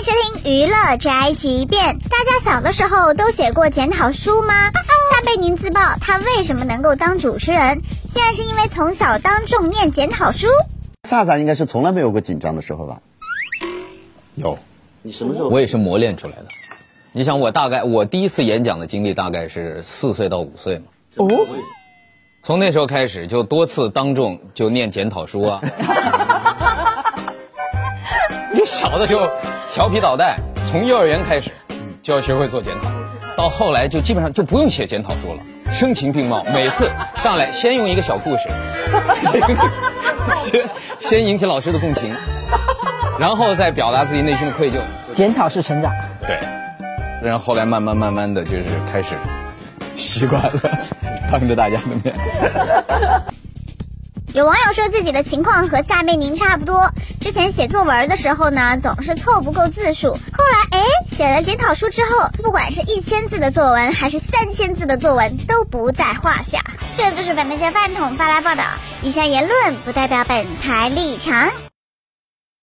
收听娱乐宅急便。大家小的时候都写过检讨书吗？撒贝宁自曝他为什么能够当主持人，现在是因为从小当众念检讨书。萨萨应该是从来没有过紧张的时候吧？有，你什么时候？我也是磨练出来的。你想，我大概我第一次演讲的经历大概是四岁到五岁嘛。哦。从那时候开始，就多次当众就念检讨书啊。你小的时候调皮捣蛋，从幼儿园开始就要学会做检讨，到后来就基本上就不用写检讨书了，声情并茂，每次上来先用一个小故事，先先引起老师的共情，然后再表达自己内心的愧疚。检讨是成长。对，然后后来慢慢慢慢的就是开始习惯了。当着大家的面，有网友说自己的情况和撒贝宁差不多。之前写作文的时候呢，总是凑不够字数。后来哎，写了检讨书之后，不管是一千字的作文还是三千字的作文都不在话下。这就是本台饭桶发来报道，以下言论不代表本台立场。